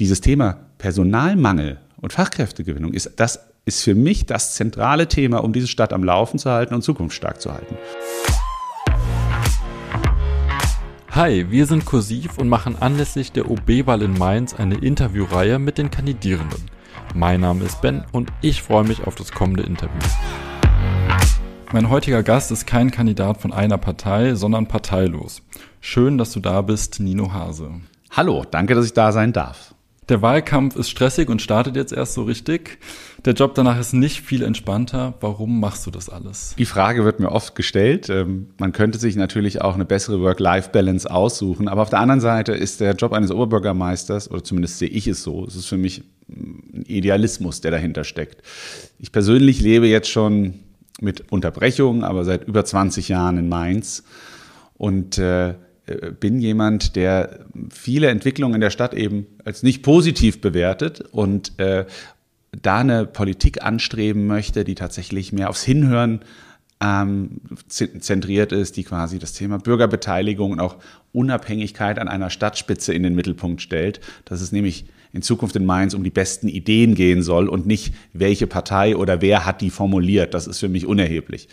dieses Thema Personalmangel und Fachkräftegewinnung ist das ist für mich das zentrale Thema, um diese Stadt am Laufen zu halten und zukunftsstark zu halten. Hi, wir sind Kursiv und machen anlässlich der OB-Wahl in Mainz eine Interviewreihe mit den Kandidierenden. Mein Name ist Ben und ich freue mich auf das kommende Interview. Mein heutiger Gast ist kein Kandidat von einer Partei, sondern parteilos. Schön, dass du da bist, Nino Hase. Hallo, danke, dass ich da sein darf. Der Wahlkampf ist stressig und startet jetzt erst so richtig. Der Job danach ist nicht viel entspannter. Warum machst du das alles? Die Frage wird mir oft gestellt. Ähm, man könnte sich natürlich auch eine bessere Work-Life-Balance aussuchen. Aber auf der anderen Seite ist der Job eines Oberbürgermeisters, oder zumindest sehe ich es so, es ist für mich ein Idealismus, der dahinter steckt. Ich persönlich lebe jetzt schon mit Unterbrechungen, aber seit über 20 Jahren in Mainz. Und äh, bin jemand, der viele Entwicklungen in der Stadt eben als nicht positiv bewertet und äh, da eine Politik anstreben möchte, die tatsächlich mehr aufs Hinhören ähm, zentriert ist, die quasi das Thema Bürgerbeteiligung und auch Unabhängigkeit an einer Stadtspitze in den Mittelpunkt stellt. Dass es nämlich in Zukunft in Mainz um die besten Ideen gehen soll und nicht, welche Partei oder wer hat die formuliert. Das ist für mich unerheblich.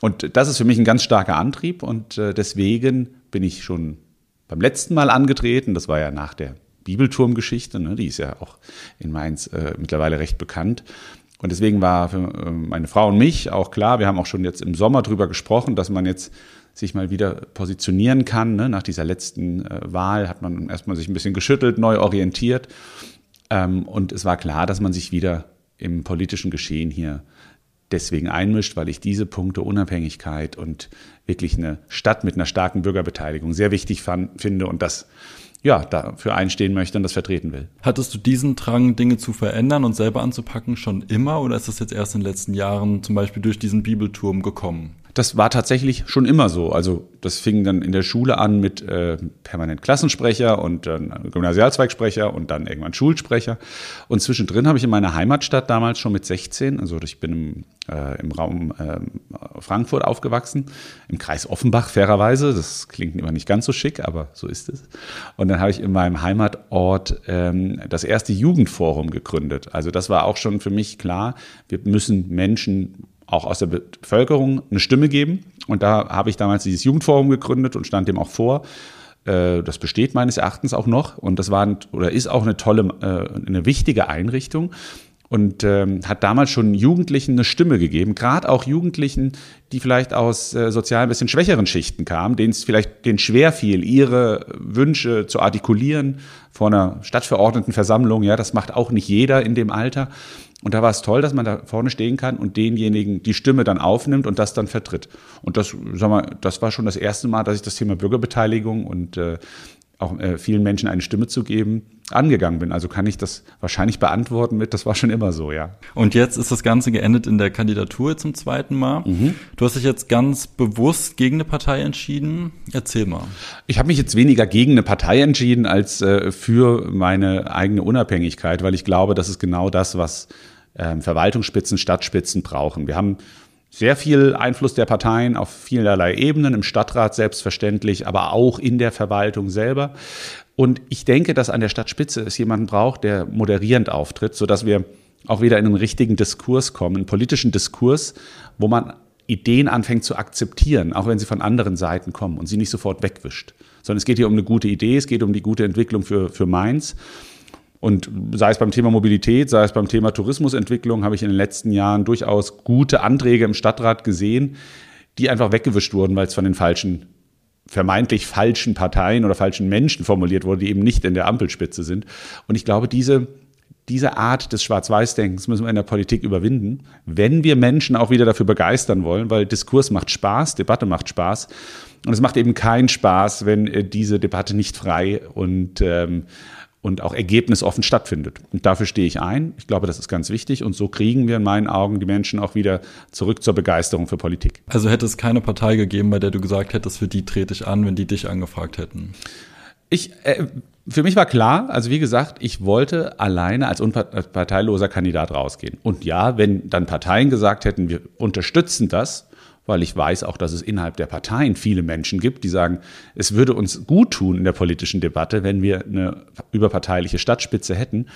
Und das ist für mich ein ganz starker Antrieb und äh, deswegen bin ich schon beim letzten Mal angetreten. Das war ja nach der Bibelturmgeschichte, ne? die ist ja auch in Mainz äh, mittlerweile recht bekannt. Und deswegen war für äh, meine Frau und mich auch klar, wir haben auch schon jetzt im Sommer darüber gesprochen, dass man jetzt sich mal wieder positionieren kann. Ne? Nach dieser letzten äh, Wahl hat man erstmal sich ein bisschen geschüttelt, neu orientiert. Ähm, und es war klar, dass man sich wieder im politischen Geschehen hier deswegen einmischt, weil ich diese Punkte Unabhängigkeit und wirklich eine Stadt mit einer starken Bürgerbeteiligung sehr wichtig fand, finde und das ja, dafür einstehen möchte und das vertreten will. Hattest du diesen Drang, Dinge zu verändern und selber anzupacken schon immer oder ist das jetzt erst in den letzten Jahren zum Beispiel durch diesen Bibelturm gekommen? Das war tatsächlich schon immer so. Also das fing dann in der Schule an mit äh, permanent Klassensprecher und dann Gymnasialzweigsprecher und dann irgendwann Schulsprecher. Und zwischendrin habe ich in meiner Heimatstadt damals schon mit 16, also ich bin im, äh, im Raum äh, Frankfurt aufgewachsen, im Kreis Offenbach fairerweise. Das klingt immer nicht ganz so schick, aber so ist es. Und dann habe ich in meinem Heimatort ähm, das erste Jugendforum gegründet. Also das war auch schon für mich klar, wir müssen Menschen auch aus der Bevölkerung eine Stimme geben. Und da habe ich damals dieses Jugendforum gegründet und stand dem auch vor. Äh, das besteht meines Erachtens auch noch und das war oder ist auch eine tolle, äh, eine wichtige Einrichtung und ähm, hat damals schon Jugendlichen eine Stimme gegeben, gerade auch Jugendlichen, die vielleicht aus äh, sozial ein bisschen schwächeren Schichten kamen, denen es vielleicht denen schwer fiel, ihre Wünsche zu artikulieren vor einer Stadtverordnetenversammlung. Ja, das macht auch nicht jeder in dem Alter. Und da war es toll, dass man da vorne stehen kann und denjenigen die Stimme dann aufnimmt und das dann vertritt. Und das, sag mal, das war schon das erste Mal, dass ich das Thema Bürgerbeteiligung und äh, auch äh, vielen Menschen eine Stimme zu geben, angegangen bin. Also kann ich das wahrscheinlich beantworten mit, das war schon immer so, ja. Und jetzt ist das Ganze geendet in der Kandidatur zum zweiten Mal. Mhm. Du hast dich jetzt ganz bewusst gegen eine Partei entschieden. Erzähl mal. Ich habe mich jetzt weniger gegen eine Partei entschieden als äh, für meine eigene Unabhängigkeit, weil ich glaube, das ist genau das, was äh, Verwaltungsspitzen, Stadtspitzen brauchen. Wir haben sehr viel Einfluss der Parteien auf vielerlei Ebenen, im Stadtrat selbstverständlich, aber auch in der Verwaltung selber. Und ich denke, dass an der Stadtspitze es jemanden braucht, der moderierend auftritt, sodass wir auch wieder in einen richtigen Diskurs kommen, einen politischen Diskurs, wo man Ideen anfängt zu akzeptieren, auch wenn sie von anderen Seiten kommen und sie nicht sofort wegwischt. Sondern es geht hier um eine gute Idee, es geht um die gute Entwicklung für, für Mainz. Und sei es beim Thema Mobilität, sei es beim Thema Tourismusentwicklung, habe ich in den letzten Jahren durchaus gute Anträge im Stadtrat gesehen, die einfach weggewischt wurden, weil es von den falschen, vermeintlich falschen Parteien oder falschen Menschen formuliert wurde, die eben nicht in der Ampelspitze sind. Und ich glaube, diese, diese Art des Schwarz-Weiß-Denkens müssen wir in der Politik überwinden, wenn wir Menschen auch wieder dafür begeistern wollen, weil Diskurs macht Spaß, Debatte macht Spaß. Und es macht eben keinen Spaß, wenn äh, diese Debatte nicht frei und ähm, und auch ergebnisoffen stattfindet. Und dafür stehe ich ein. Ich glaube, das ist ganz wichtig. Und so kriegen wir in meinen Augen die Menschen auch wieder zurück zur Begeisterung für Politik. Also hätte es keine Partei gegeben, bei der du gesagt hättest, für die trete ich an, wenn die dich angefragt hätten? Ich, äh, für mich war klar, also wie gesagt, ich wollte alleine als unparteiloser Kandidat rausgehen. Und ja, wenn dann Parteien gesagt hätten, wir unterstützen das, weil ich weiß auch, dass es innerhalb der Parteien viele Menschen gibt, die sagen, es würde uns gut tun in der politischen Debatte, wenn wir eine überparteiliche Stadtspitze hätten.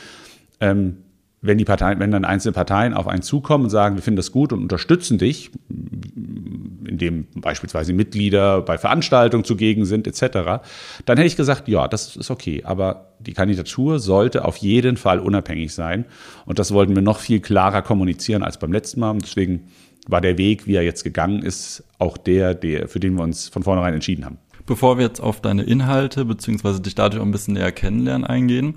Ähm, wenn die Parteien, wenn dann einzelne Parteien auf einen zukommen und sagen, wir finden das gut und unterstützen dich, indem beispielsweise Mitglieder bei Veranstaltungen zugegen sind, etc., dann hätte ich gesagt, ja, das ist okay. Aber die Kandidatur sollte auf jeden Fall unabhängig sein. Und das wollten wir noch viel klarer kommunizieren als beim letzten Mal. Deswegen war der Weg, wie er jetzt gegangen ist, auch der, der, für den wir uns von vornherein entschieden haben. Bevor wir jetzt auf deine Inhalte beziehungsweise dich dadurch auch ein bisschen näher kennenlernen eingehen,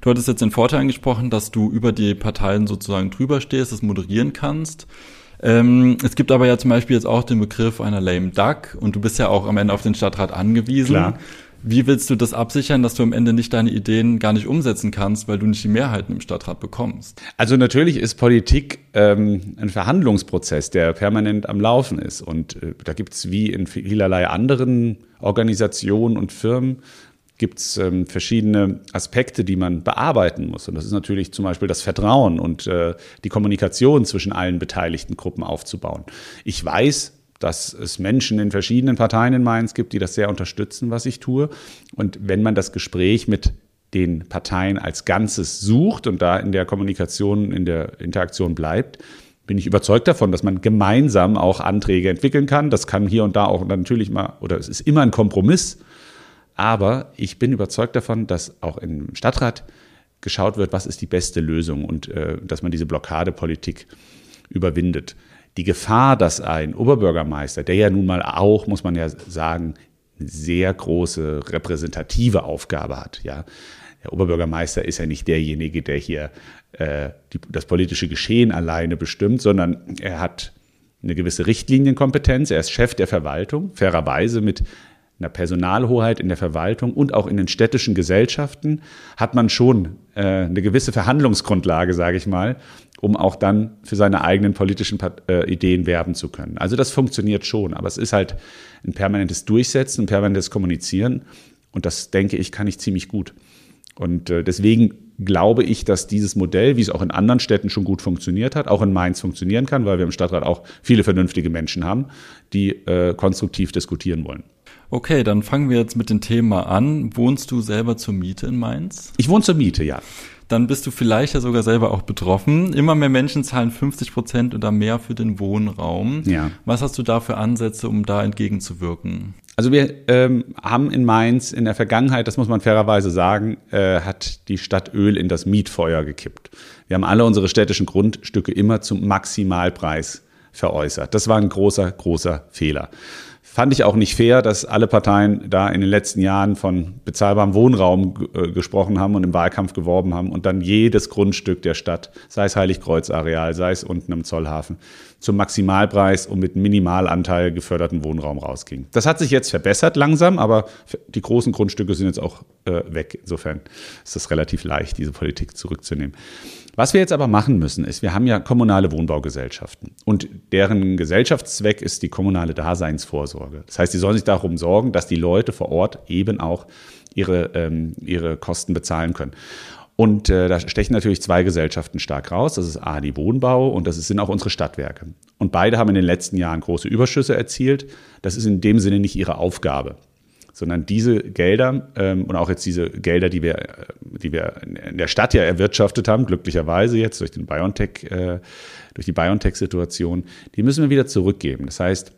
du hattest jetzt den Vorteil angesprochen, dass du über die Parteien sozusagen drüber stehst, das moderieren kannst. Ähm, es gibt aber ja zum Beispiel jetzt auch den Begriff einer lame duck und du bist ja auch am Ende auf den Stadtrat angewiesen. Klar. Wie willst du das absichern, dass du am Ende nicht deine Ideen gar nicht umsetzen kannst, weil du nicht die Mehrheiten im Stadtrat bekommst? Also natürlich ist Politik ähm, ein Verhandlungsprozess, der permanent am Laufen ist. Und äh, da gibt es wie in vielerlei anderen Organisationen und Firmen gibt es ähm, verschiedene Aspekte, die man bearbeiten muss. Und das ist natürlich zum Beispiel das Vertrauen und äh, die Kommunikation zwischen allen beteiligten Gruppen aufzubauen. Ich weiß, dass es Menschen in verschiedenen Parteien in Mainz gibt, die das sehr unterstützen, was ich tue. Und wenn man das Gespräch mit den Parteien als Ganzes sucht und da in der Kommunikation, in der Interaktion bleibt, bin ich überzeugt davon, dass man gemeinsam auch Anträge entwickeln kann. Das kann hier und da auch natürlich mal, oder es ist immer ein Kompromiss. Aber ich bin überzeugt davon, dass auch im Stadtrat geschaut wird, was ist die beste Lösung und äh, dass man diese Blockadepolitik überwindet die Gefahr, dass ein Oberbürgermeister, der ja nun mal auch, muss man ja sagen, eine sehr große repräsentative Aufgabe hat, ja. Der Oberbürgermeister ist ja nicht derjenige, der hier äh, die, das politische Geschehen alleine bestimmt, sondern er hat eine gewisse Richtlinienkompetenz. Er ist Chef der Verwaltung, fairerweise mit einer Personalhoheit in der Verwaltung und auch in den städtischen Gesellschaften hat man schon äh, eine gewisse Verhandlungsgrundlage, sage ich mal, um auch dann für seine eigenen politischen äh, Ideen werben zu können. Also das funktioniert schon, aber es ist halt ein permanentes Durchsetzen, ein permanentes Kommunizieren und das, denke ich, kann ich ziemlich gut. Und äh, deswegen glaube ich, dass dieses Modell, wie es auch in anderen Städten schon gut funktioniert hat, auch in Mainz funktionieren kann, weil wir im Stadtrat auch viele vernünftige Menschen haben, die äh, konstruktiv diskutieren wollen. Okay, dann fangen wir jetzt mit dem Thema an. Wohnst du selber zur Miete in Mainz? Ich wohne zur Miete, ja. Dann bist du vielleicht ja sogar selber auch betroffen. Immer mehr Menschen zahlen 50 Prozent oder mehr für den Wohnraum. Ja. Was hast du da für Ansätze, um da entgegenzuwirken? Also wir ähm, haben in Mainz in der Vergangenheit, das muss man fairerweise sagen, äh, hat die Stadt Öl in das Mietfeuer gekippt. Wir haben alle unsere städtischen Grundstücke immer zum Maximalpreis veräußert. Das war ein großer, großer Fehler. Fand ich auch nicht fair, dass alle Parteien da in den letzten Jahren von bezahlbarem Wohnraum äh, gesprochen haben und im Wahlkampf geworben haben und dann jedes Grundstück der Stadt, sei es Heiligkreuz-Areal, sei es unten im Zollhafen, zum Maximalpreis und mit Minimalanteil geförderten Wohnraum rausging. Das hat sich jetzt verbessert langsam, aber die großen Grundstücke sind jetzt auch äh, weg. Insofern ist es relativ leicht, diese Politik zurückzunehmen. Was wir jetzt aber machen müssen, ist, wir haben ja kommunale Wohnbaugesellschaften und deren Gesellschaftszweck ist die kommunale Daseinsvorsorge. Das heißt, sie sollen sich darum sorgen, dass die Leute vor Ort eben auch ihre, ähm, ihre Kosten bezahlen können. Und äh, da stechen natürlich zwei Gesellschaften stark raus. Das ist A, die Wohnbau und das sind auch unsere Stadtwerke. Und beide haben in den letzten Jahren große Überschüsse erzielt. Das ist in dem Sinne nicht ihre Aufgabe sondern diese Gelder ähm, und auch jetzt diese Gelder, die wir, äh, die wir in der Stadt ja erwirtschaftet haben, glücklicherweise jetzt durch den BioNTech, äh, durch die BioNTech-Situation, die müssen wir wieder zurückgeben. Das heißt,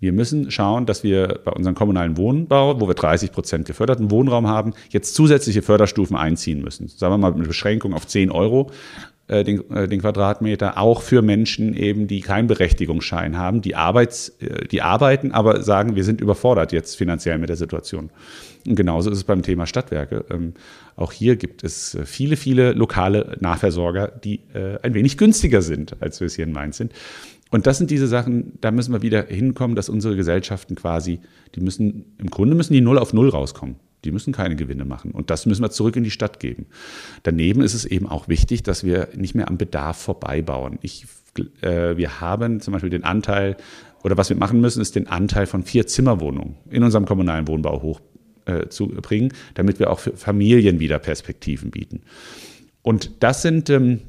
wir müssen schauen, dass wir bei unserem kommunalen Wohnbau, wo wir 30 Prozent geförderten Wohnraum haben, jetzt zusätzliche Förderstufen einziehen müssen. Sagen wir mal mit Beschränkung auf 10 Euro den, äh, den Quadratmeter, auch für Menschen eben, die keinen Berechtigungsschein haben, die, Arbeits, äh, die arbeiten, aber sagen, wir sind überfordert jetzt finanziell mit der Situation. Und genauso ist es beim Thema Stadtwerke. Ähm, auch hier gibt es viele, viele lokale Nahversorger, die ein wenig günstiger sind, als wir es hier in Mainz sind. Und das sind diese Sachen, da müssen wir wieder hinkommen, dass unsere Gesellschaften quasi, die müssen, im Grunde müssen die null auf null rauskommen. Die müssen keine Gewinne machen. Und das müssen wir zurück in die Stadt geben. Daneben ist es eben auch wichtig, dass wir nicht mehr am Bedarf vorbeibauen. Ich, äh, wir haben zum Beispiel den Anteil, oder was wir machen müssen, ist den Anteil von vier Zimmerwohnungen in unserem kommunalen Wohnbau hochzubringen, äh, damit wir auch für Familien wieder Perspektiven bieten. Und das sind ähm,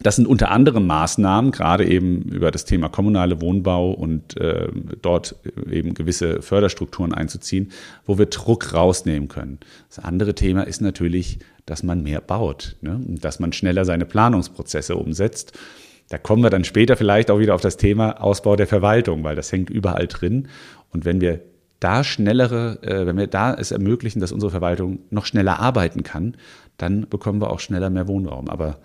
Das sind unter anderem Maßnahmen, gerade eben über das Thema kommunale Wohnbau und äh, dort eben gewisse Förderstrukturen einzuziehen, wo wir Druck rausnehmen können. Das andere Thema ist natürlich, dass man mehr baut, ne? dass man schneller seine Planungsprozesse umsetzt. Da kommen wir dann später vielleicht auch wieder auf das Thema Ausbau der Verwaltung, weil das hängt überall drin. Und wenn wir da schnellere, äh, wenn wir da es ermöglichen, dass unsere Verwaltung noch schneller arbeiten kann, dann bekommen wir auch schneller mehr Wohnraum. Aber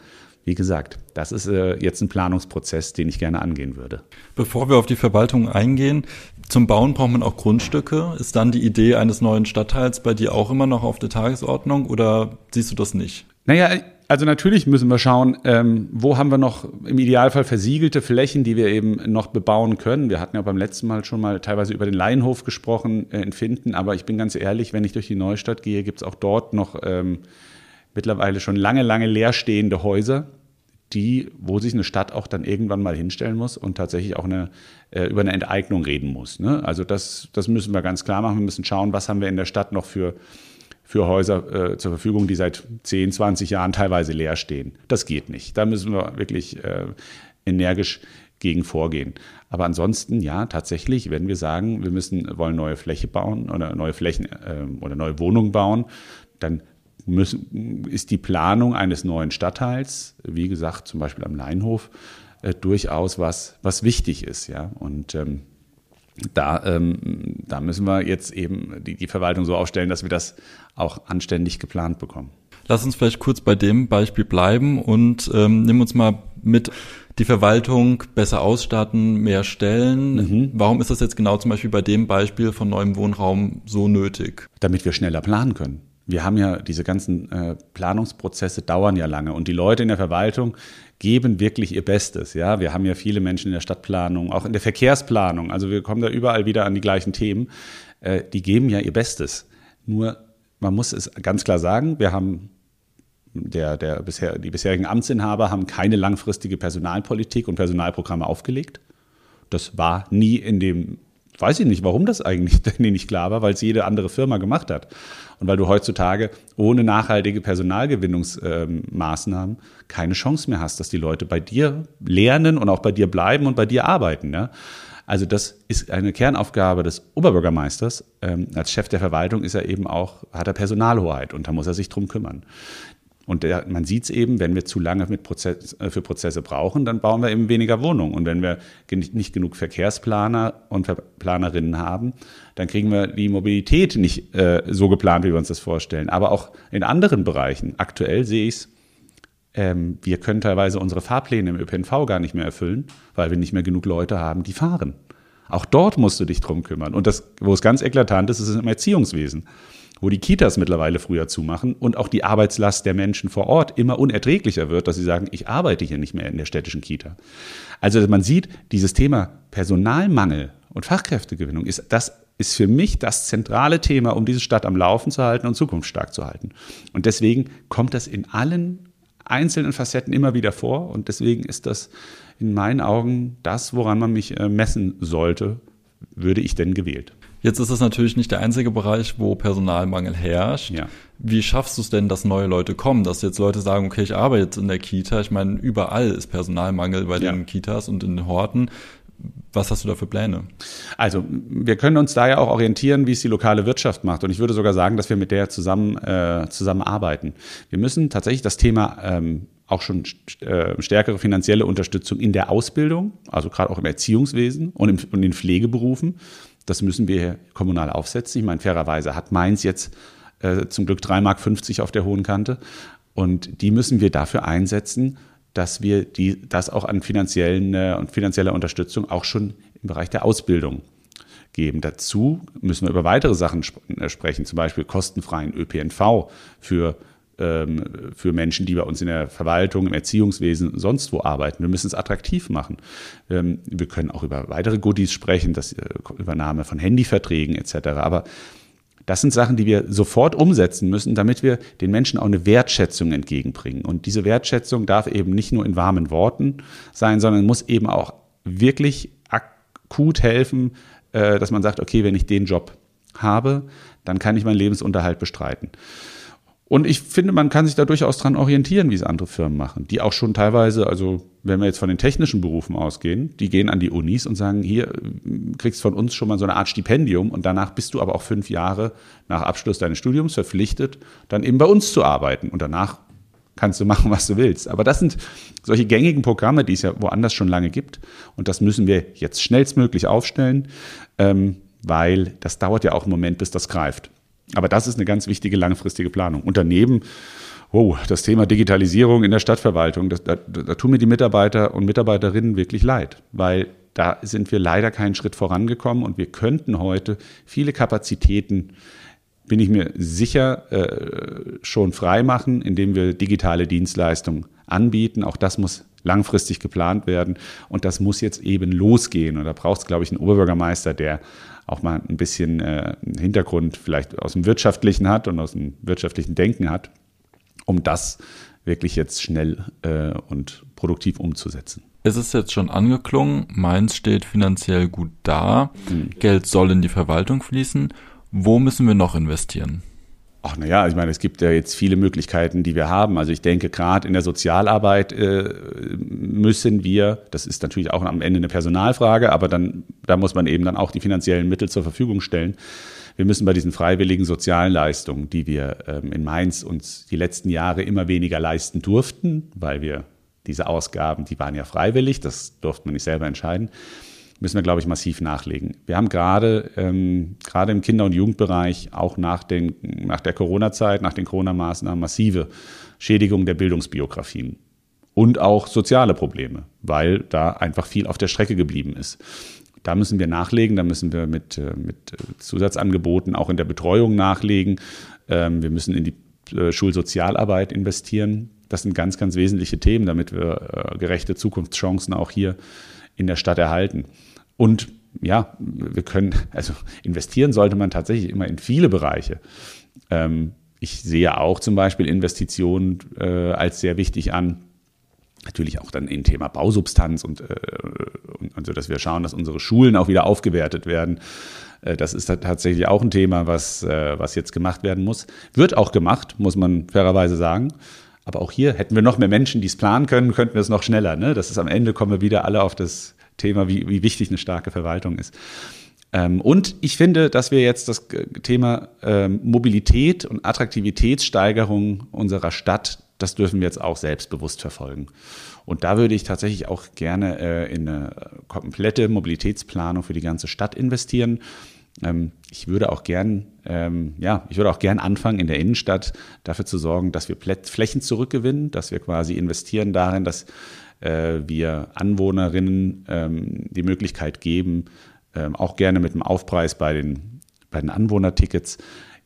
wie gesagt, das ist äh, jetzt ein Planungsprozess, den ich gerne angehen würde. Bevor wir auf die Verwaltung eingehen, zum Bauen braucht man auch Grundstücke. Ist dann die Idee eines neuen Stadtteils bei dir auch immer noch auf der Tagesordnung oder siehst du das nicht? Naja, also natürlich müssen wir schauen, ähm, wo haben wir noch im Idealfall versiegelte Flächen, die wir eben noch bebauen können. Wir hatten ja beim letzten Mal schon mal teilweise über den Laienhof gesprochen äh, in Finden, aber ich bin ganz ehrlich, wenn ich durch die Neustadt gehe, gibt es auch dort noch ähm, mittlerweile schon lange, lange leerstehende Häuser, die, wo sich eine Stadt auch dann irgendwann mal hinstellen muss und tatsächlich auch eine, äh, über eine Enteignung reden muss. Ne? Also das, das müssen wir ganz klar machen. Wir müssen schauen, was haben wir in der Stadt noch für, für Häuser äh, zur Verfügung, die seit 10, 20 Jahren teilweise leer stehen. Das geht nicht. Da müssen wir wirklich äh, energisch gegen vorgehen. Aber ansonsten, ja, tatsächlich, wenn wir sagen, wir müssen, wollen neue Fläche bauen oder neue Flächen äh, oder neue Wohnungen bauen, dann müssen, ist die Planung eines neuen Stadtteils, wie gesagt, zum Beispiel am Leinhof, äh, durchaus was, was wichtig ist. Ja? Und ähm, da, ähm, da müssen wir jetzt eben die, die Verwaltung so aufstellen, dass wir das auch anständig geplant bekommen. Lass uns vielleicht kurz bei dem Beispiel bleiben und ähm, nimm uns mal mit die Verwaltung besser ausstatten, mehr Stellen. Mhm. Warum ist das jetzt genau zum Beispiel bei dem Beispiel von neuem Wohnraum so nötig? Damit wir schneller planen können wir haben ja diese ganzen äh, Planungsprozesse dauern ja lange und die Leute in der Verwaltung geben wirklich ihr Bestes. Ja, wir haben ja viele Menschen in der Stadtplanung, auch in der Verkehrsplanung. Also wir kommen da überall wieder an die gleichen Themen. Äh, die geben ja ihr Bestes. Nur man muss es ganz klar sagen, wir haben der, der bisher, die bisherigen Amtsinhaber haben keine langfristige Personalpolitik und Personalprogramme aufgelegt. Das war nie in dem weiß ich nicht, warum das eigentlich nicht klar war, weil es jede andere Firma gemacht hat. Und weil du heutzutage ohne nachhaltige Personalgewinnungsmaßnahmen keine Chance mehr hast, dass die Leute bei dir lernen und auch bei dir bleiben und bei dir arbeiten. Ja? Also das ist eine Kernaufgabe des Oberbürgermeisters. Ähm, als Chef der Verwaltung ist er eben auch, hat er Personalhoheit und da muss er sich drum kümmern. Und der, man sieht es eben, wenn wir zu lange Prozess, äh, für Prozesse brauchen, dann bauen wir eben weniger Wohnungen. Und wenn wir nicht genug Verkehrsplaner und Planerinnen haben, dann kriegen wir die Mobilität nicht äh, so geplant, wie wir uns das vorstellen. Aber auch in anderen Bereichen. Aktuell sehe ich es, ähm, wir können teilweise unsere Fahrpläne im ÖPNV gar nicht mehr erfüllen, weil wir nicht mehr genug Leute haben, die fahren. Auch dort musst du dich drum kümmern. Und das, wo es ganz eklatant ist, ist im Erziehungswesen wo die Kitas mittlerweile früher zumachen und auch die Arbeitslast der Menschen vor Ort immer unerträglicher wird, dass sie sagen, ich arbeite hier nicht mehr in der städtischen Kita. Also man sieht, dieses Thema Personalmangel und Fachkräftegewinnung ist das ist für mich das zentrale Thema, um diese Stadt am Laufen zu halten und zukunftsstark zu halten. Und deswegen kommt das in allen einzelnen Facetten immer wieder vor und deswegen ist das in meinen Augen das, woran man mich äh, messen sollte, würde ich denn gewählt. Jetzt ist es natürlich nicht der einzige Bereich, wo Personalmangel herrscht. Ja. Wie schaffst du es denn, dass neue Leute kommen? Dass jetzt Leute sagen, okay, ich arbeite jetzt in der Kita. Ich meine, überall ist Personalmangel bei ja. den Kitas und in den Horten. Was hast du da für Pläne? Also, wir können uns da ja auch orientieren, wie es die lokale Wirtschaft macht. Und ich würde sogar sagen, dass wir mit der zusammen, äh, zusammenarbeiten. Wir müssen tatsächlich das Thema ähm, auch schon äh, stärkere finanzielle Unterstützung in der Ausbildung, also gerade auch im Erziehungswesen und, im, und in Pflegeberufen. Das müssen wir kommunal aufsetzen. Ich meine, fairerweise hat Mainz jetzt äh, zum Glück 3,50 Mark auf der hohen Kante. Und die müssen wir dafür einsetzen, dass wir die, das auch an finanziellen äh, und finanzieller Unterstützung auch schon im Bereich der Ausbildung geben. Dazu müssen wir über weitere Sachen sp äh, sprechen, zum Beispiel kostenfreien ÖPNV für für Menschen, die bei uns in der Verwaltung, im Erziehungswesen, sonst wo arbeiten. Wir müssen es attraktiv machen. Ähm, wir können auch über weitere Goodies sprechen, das äh, Übernahme von Handyverträgen etc. Aber das sind Sachen, die wir sofort umsetzen müssen, damit wir den Menschen auch eine Wertschätzung entgegenbringen. Und diese Wertschätzung darf eben nicht nur in warmen Worten sein, sondern muss eben auch wirklich akut helfen, äh, dass man sagt, okay, wenn ich den Job habe, dann kann ich meinen Lebensunterhalt bestreiten. Und ich finde, man kann sich da durchaus dran orientieren, wie es andere Firmen machen, die auch schon teilweise, also wenn wir jetzt von den technischen Berufen ausgehen, die gehen an die Unis und sagen, hier kriegst von uns schon mal so eine Art Stipendium und danach bist du aber auch fünf Jahre nach Abschluss deines Studiums verpflichtet, dann eben bei uns zu arbeiten und danach kannst du machen, was du willst. Aber das sind solche gängigen Programme, die es ja woanders schon lange gibt und das müssen wir jetzt schnellstmöglich aufstellen, ähm, weil das dauert ja auch einen Moment, bis das greift. Aber das ist eine ganz wichtige langfristige Planung. Und daneben, wow, das Thema Digitalisierung in der Stadtverwaltung, das, da, da tun mir die Mitarbeiter und Mitarbeiterinnen wirklich leid, weil da sind wir leider keinen Schritt vorangekommen und wir könnten heute viele Kapazitäten, bin ich mir sicher, äh, schon freimachen, indem wir digitale Dienstleistungen anbieten. Auch das muss langfristig geplant werden und das muss jetzt eben losgehen. Und da braucht es, glaube ich, einen Oberbürgermeister, der auch mal ein bisschen äh, Hintergrund vielleicht aus dem Wirtschaftlichen hat und aus dem wirtschaftlichen Denken hat, um das wirklich jetzt schnell äh, und produktiv umzusetzen. Es ist jetzt schon angeklungen, Mainz steht finanziell gut da, mhm. Geld soll in die Verwaltung fließen. Wo müssen wir noch investieren? Ach naja, ich meine, es gibt ja jetzt viele Möglichkeiten, die wir haben. Also ich denke, gerade in der Sozialarbeit äh, müssen wir, das ist natürlich auch am Ende eine Personalfrage, aber dann, da muss man eben dann auch die finanziellen Mittel zur Verfügung stellen. Wir müssen bei diesen freiwilligen sozialen Leistungen, die wir ähm, in Mainz uns die letzten Jahre immer weniger leisten durften, weil wir diese Ausgaben, die waren ja freiwillig, das durfte man nicht selber entscheiden müssen wir, glaube ich, massiv nachlegen. Wir haben gerade, ähm, gerade im Kinder- und Jugendbereich auch nach, den, nach der Corona-Zeit, nach den Corona-Maßnahmen massive Schädigungen der Bildungsbiografien und auch soziale Probleme, weil da einfach viel auf der Strecke geblieben ist. Da müssen wir nachlegen, da müssen wir mit, äh, mit äh, Zusatzangeboten auch in der Betreuung nachlegen. Ähm, wir müssen in die äh, Schulsozialarbeit investieren. Das sind ganz, ganz wesentliche Themen, damit wir gerechte Zukunftschancen auch hier in der Stadt erhalten. Und ja, wir können, also investieren sollte man tatsächlich immer in viele Bereiche. Ähm, ich sehe auch zum Beispiel Investitionen äh, als sehr wichtig an. Natürlich auch dann im Thema Bausubstanz und, äh, und, und, so, dass wir schauen, dass unsere Schulen auch wieder aufgewertet werden. Äh, das ist tatsächlich auch ein Thema, was, äh, was jetzt gemacht werden muss. Wird auch gemacht, muss man fairerweise sagen. Aber auch hier hätten wir noch mehr Menschen, die es planen können, könnten wir es noch schneller. Ne? Das ist am Ende kommen wir wieder alle auf das Thema, wie, wie wichtig eine starke Verwaltung ist. Ähm, und ich finde, dass wir jetzt das Thema ähm, Mobilität und Attraktivitätssteigerung unserer Stadt, das dürfen wir jetzt auch selbstbewusst verfolgen. Und da würde ich tatsächlich auch gerne äh, in eine komplette Mobilitätsplanung für die ganze Stadt investieren. Ähm, ich würde auch gern, ja, ich würde auch gern anfangen, in der Innenstadt dafür zu sorgen, dass wir Flächen zurückgewinnen, dass wir quasi investieren darin, dass äh, wir Anwohnerinnen ähm, die Möglichkeit geben, ähm, auch gerne mit dem Aufpreis bei den, bei den Anwohnertickets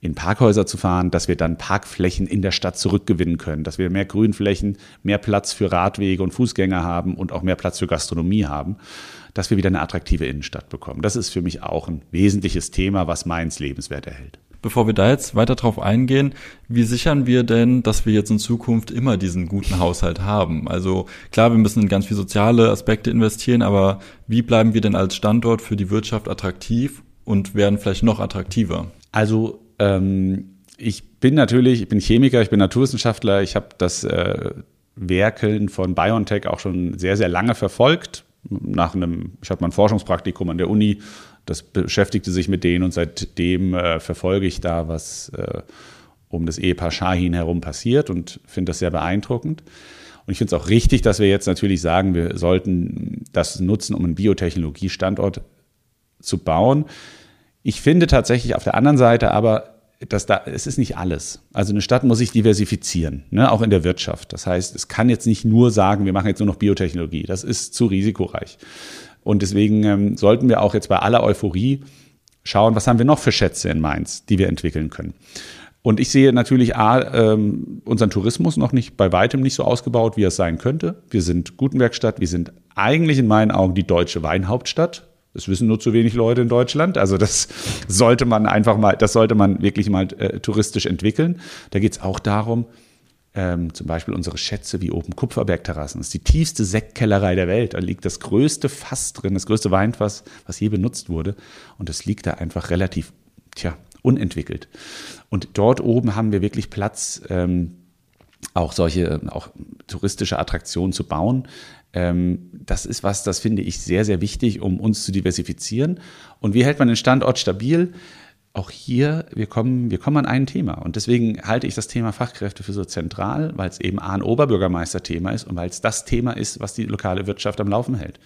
in Parkhäuser zu fahren, dass wir dann Parkflächen in der Stadt zurückgewinnen können, dass wir mehr Grünflächen, mehr Platz für Radwege und Fußgänger haben und auch mehr Platz für Gastronomie haben, dass wir wieder eine attraktive Innenstadt bekommen. Das ist für mich auch ein wesentliches Thema, was Mainz lebenswert erhält. Bevor wir da jetzt weiter drauf eingehen, wie sichern wir denn, dass wir jetzt in Zukunft immer diesen guten Haushalt haben? Also klar, wir müssen in ganz viele soziale Aspekte investieren, aber wie bleiben wir denn als Standort für die Wirtschaft attraktiv und werden vielleicht noch attraktiver? Also ähm, ich bin natürlich, ich bin Chemiker, ich bin Naturwissenschaftler, ich habe das äh, Werkeln von BioNTech auch schon sehr, sehr lange verfolgt. Nach einem, ich hatte mal ein Forschungspraktikum an der Uni das beschäftigte sich mit denen und seitdem äh, verfolge ich da, was äh, um das Ehepaar Shahin herum passiert und finde das sehr beeindruckend. Und ich finde es auch richtig, dass wir jetzt natürlich sagen, wir sollten das nutzen, um einen Biotechnologiestandort zu bauen. Ich finde tatsächlich auf der anderen Seite aber, dass da, es ist nicht alles. Also eine Stadt muss sich diversifizieren, ne, auch in der Wirtschaft. Das heißt, es kann jetzt nicht nur sagen, wir machen jetzt nur noch Biotechnologie. Das ist zu risikoreich. Und deswegen ähm, sollten wir auch jetzt bei aller Euphorie schauen, was haben wir noch für Schätze in Mainz, die wir entwickeln können. Und ich sehe natürlich A, ähm, unseren Tourismus noch nicht bei weitem nicht so ausgebaut, wie es sein könnte. Wir sind Gutenbergstadt, wir sind eigentlich in meinen Augen die deutsche Weinhauptstadt. Das wissen nur zu wenig Leute in Deutschland. Also das sollte man einfach mal, das sollte man wirklich mal äh, touristisch entwickeln. Da geht es auch darum, ähm, zum Beispiel unsere Schätze wie oben Kupferbergterrassen. Das ist die tiefste Sektkellerei der Welt. Da liegt das größte Fass drin, das größte Weinfass, was je benutzt wurde. Und das liegt da einfach relativ, tja, unentwickelt. Und dort oben haben wir wirklich Platz, ähm, auch solche, auch touristische Attraktionen zu bauen. Ähm, das ist was, das finde ich sehr, sehr wichtig, um uns zu diversifizieren. Und wie hält man den Standort stabil? Auch hier, wir kommen, wir kommen an ein Thema. Und deswegen halte ich das Thema Fachkräfte für so zentral, weil es eben ein Oberbürgermeister-Thema ist und weil es das Thema ist, was die lokale Wirtschaft am Laufen hält.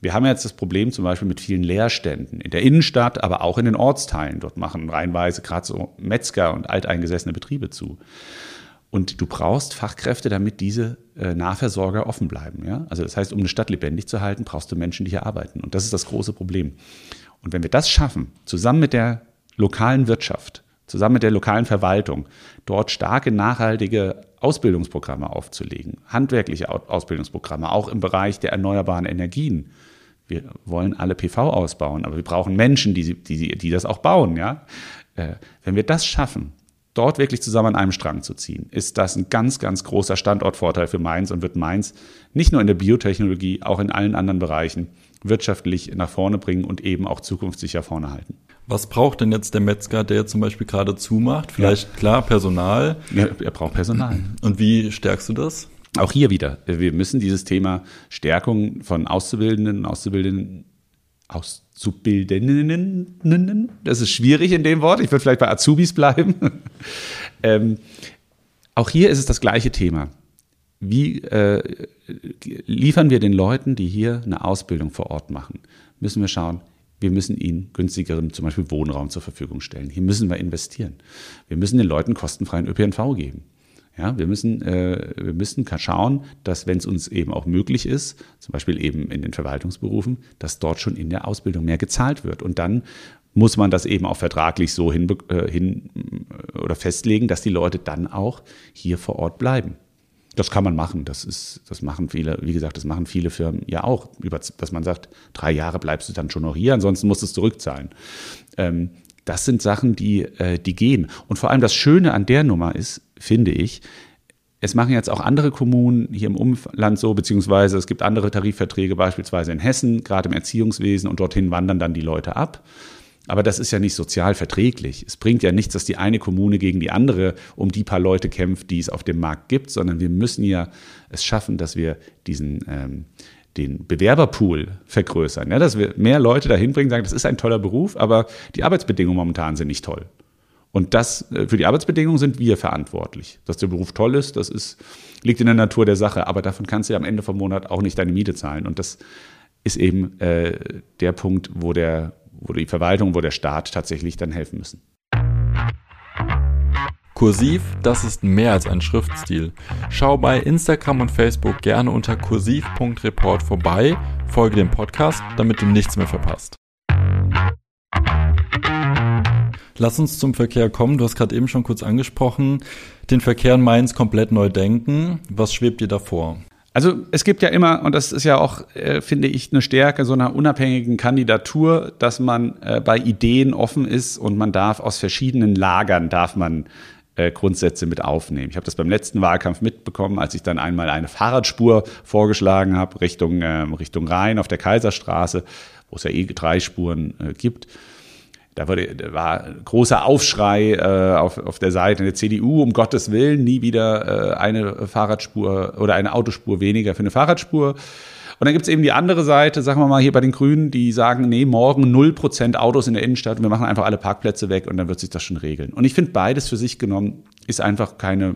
Wir haben jetzt das Problem zum Beispiel mit vielen Leerständen in der Innenstadt, aber auch in den Ortsteilen. Dort machen reihenweise gerade so Metzger und alteingesessene Betriebe zu. Und du brauchst Fachkräfte, damit diese äh, Nahversorger offen bleiben. Ja? Also das heißt, um eine Stadt lebendig zu halten, brauchst du Menschen, die hier arbeiten. Und das ist das große Problem. Und wenn wir das schaffen, zusammen mit der lokalen Wirtschaft, zusammen mit der lokalen Verwaltung, dort starke, nachhaltige Ausbildungsprogramme aufzulegen, handwerkliche Ausbildungsprogramme, auch im Bereich der erneuerbaren Energien. Wir wollen alle PV ausbauen, aber wir brauchen Menschen, die, die, die das auch bauen. Ja? Äh, wenn wir das schaffen, dort wirklich zusammen an einem Strang zu ziehen, ist das ein ganz, ganz großer Standortvorteil für Mainz und wird Mainz nicht nur in der Biotechnologie, auch in allen anderen Bereichen wirtschaftlich nach vorne bringen und eben auch zukunftssicher vorne halten. Was braucht denn jetzt der Metzger, der zum Beispiel gerade zumacht? Vielleicht ja. klar Personal. Ja, er braucht Personal. Und wie stärkst du das? Auch hier wieder. Wir müssen dieses Thema Stärkung von Auszubildenden und Auszubildenden Auszubildenden, das ist schwierig in dem Wort, ich würde vielleicht bei Azubis bleiben. ähm, auch hier ist es das gleiche Thema. Wie äh, liefern wir den Leuten, die hier eine Ausbildung vor Ort machen? Müssen wir schauen, wir müssen ihnen günstigeren, zum Beispiel Wohnraum zur Verfügung stellen. Hier müssen wir investieren. Wir müssen den Leuten kostenfreien ÖPNV geben. Ja, wir müssen, äh, wir müssen schauen, dass wenn es uns eben auch möglich ist, zum Beispiel eben in den Verwaltungsberufen, dass dort schon in der Ausbildung mehr gezahlt wird. Und dann muss man das eben auch vertraglich so hin, äh, hin oder festlegen, dass die Leute dann auch hier vor Ort bleiben. Das kann man machen. Das ist, das machen viele, wie gesagt, das machen viele Firmen ja auch, dass man sagt, drei Jahre bleibst du dann schon noch hier, ansonsten musst du es zurückzahlen. Ähm, das sind Sachen, die, äh, die gehen. Und vor allem das Schöne an der Nummer ist, finde ich, es machen jetzt auch andere Kommunen hier im Umland so, beziehungsweise es gibt andere Tarifverträge, beispielsweise in Hessen, gerade im Erziehungswesen, und dorthin wandern dann die Leute ab. Aber das ist ja nicht sozial verträglich. Es bringt ja nichts, dass die eine Kommune gegen die andere um die paar Leute kämpft, die es auf dem Markt gibt, sondern wir müssen ja es schaffen, dass wir diesen, ähm, den Bewerberpool vergrößern. Ja, dass wir mehr Leute dahin bringen, sagen, das ist ein toller Beruf, aber die Arbeitsbedingungen momentan sind nicht toll. Und das, äh, für die Arbeitsbedingungen sind wir verantwortlich. Dass der Beruf toll ist, das ist, liegt in der Natur der Sache, aber davon kannst du ja am Ende vom Monat auch nicht deine Miete zahlen. Und das ist eben äh, der Punkt, wo, der, wo die Verwaltung, wo der Staat tatsächlich dann helfen müssen. Kursiv, das ist mehr als ein Schriftstil. Schau bei Instagram und Facebook gerne unter kursiv.report vorbei, folge dem Podcast, damit du nichts mehr verpasst. Lass uns zum Verkehr kommen. Du hast gerade eben schon kurz angesprochen, den Verkehr in Mainz komplett neu denken. Was schwebt dir davor? Also es gibt ja immer, und das ist ja auch, äh, finde ich, eine Stärke so einer unabhängigen Kandidatur, dass man äh, bei Ideen offen ist und man darf aus verschiedenen Lagern, darf man äh, Grundsätze mit aufnehmen. Ich habe das beim letzten Wahlkampf mitbekommen, als ich dann einmal eine Fahrradspur vorgeschlagen habe, Richtung, äh, Richtung Rhein auf der Kaiserstraße, wo es ja eh drei Spuren äh, gibt. Da, wurde, da war großer Aufschrei äh, auf, auf der Seite der CDU, um Gottes Willen, nie wieder äh, eine Fahrradspur oder eine Autospur weniger für eine Fahrradspur. Und dann gibt es eben die andere Seite, sagen wir mal hier bei den Grünen, die sagen, nee, morgen 0% Autos in der Innenstadt und wir machen einfach alle Parkplätze weg und dann wird sich das schon regeln. Und ich finde, beides für sich genommen ist einfach keine,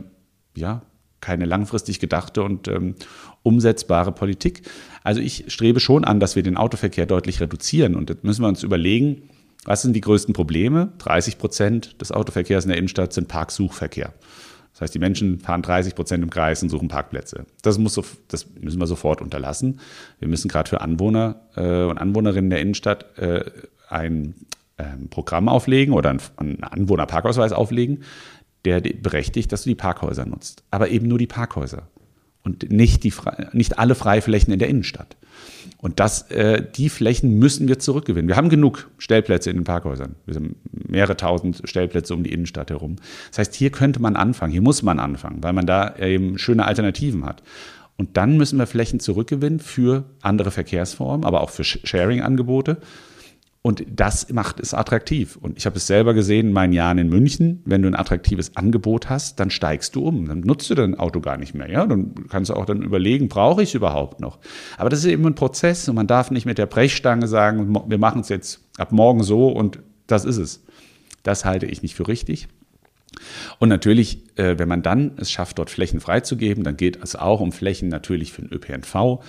ja, keine langfristig gedachte und ähm, umsetzbare Politik. Also ich strebe schon an, dass wir den Autoverkehr deutlich reduzieren und das müssen wir uns überlegen, was sind die größten Probleme? 30 Prozent des Autoverkehrs in der Innenstadt sind Parksuchverkehr. Das heißt, die Menschen fahren 30 Prozent im Kreis und suchen Parkplätze. Das, muss das müssen wir sofort unterlassen. Wir müssen gerade für Anwohner äh, und Anwohnerinnen der Innenstadt äh, ein ähm, Programm auflegen oder einen Anwohnerparkausweis auflegen, der berechtigt, dass du die Parkhäuser nutzt. Aber eben nur die Parkhäuser und nicht, die, nicht alle Freiflächen in der Innenstadt. Und das, äh, die Flächen müssen wir zurückgewinnen. Wir haben genug Stellplätze in den Parkhäusern. Wir haben mehrere tausend Stellplätze um die Innenstadt herum. Das heißt, hier könnte man anfangen, hier muss man anfangen, weil man da eben schöne Alternativen hat. Und dann müssen wir Flächen zurückgewinnen für andere Verkehrsformen, aber auch für Sharing-Angebote. Und das macht es attraktiv. Und ich habe es selber gesehen in meinen Jahren in München. Wenn du ein attraktives Angebot hast, dann steigst du um. Dann nutzt du dein Auto gar nicht mehr. Ja? Dann kannst du auch dann überlegen, brauche ich es überhaupt noch? Aber das ist eben ein Prozess und man darf nicht mit der Brechstange sagen, wir machen es jetzt ab morgen so und das ist es. Das halte ich nicht für richtig. Und natürlich, äh, wenn man dann es schafft, dort Flächen freizugeben, dann geht es auch um Flächen natürlich für den ÖPNV.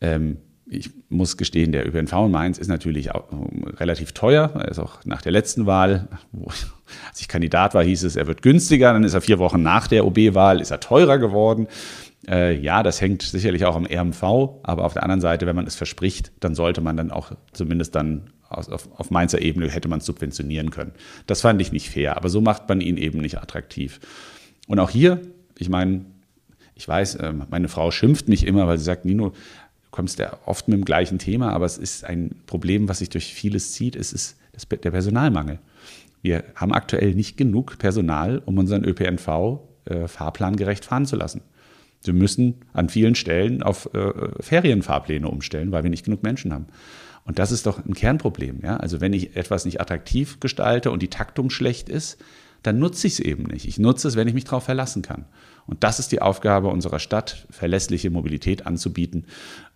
Ähm, ich muss gestehen, der ÖPNV in Mainz ist natürlich auch ähm, relativ teuer. Er ist auch nach der letzten Wahl, wo ich, als ich Kandidat war, hieß es, er wird günstiger. Dann ist er vier Wochen nach der OB-Wahl, ist er teurer geworden. Äh, ja, das hängt sicherlich auch am RMV. Aber auf der anderen Seite, wenn man es verspricht, dann sollte man dann auch zumindest dann auf, auf Mainzer Ebene hätte man es subventionieren können. Das fand ich nicht fair. Aber so macht man ihn eben nicht attraktiv. Und auch hier, ich meine, ich weiß, ähm, meine Frau schimpft mich immer, weil sie sagt, Nino, kommst ja oft mit dem gleichen Thema, aber es ist ein Problem, was sich durch vieles zieht. Es ist der Personalmangel. Wir haben aktuell nicht genug Personal, um unseren ÖPNV äh, fahrplangerecht fahren zu lassen. Wir müssen an vielen Stellen auf äh, Ferienfahrpläne umstellen, weil wir nicht genug Menschen haben. Und das ist doch ein Kernproblem. Ja? Also wenn ich etwas nicht attraktiv gestalte und die Taktung schlecht ist, dann nutze ich es eben nicht. Ich nutze es, wenn ich mich darauf verlassen kann. Und das ist die Aufgabe unserer Stadt, verlässliche Mobilität anzubieten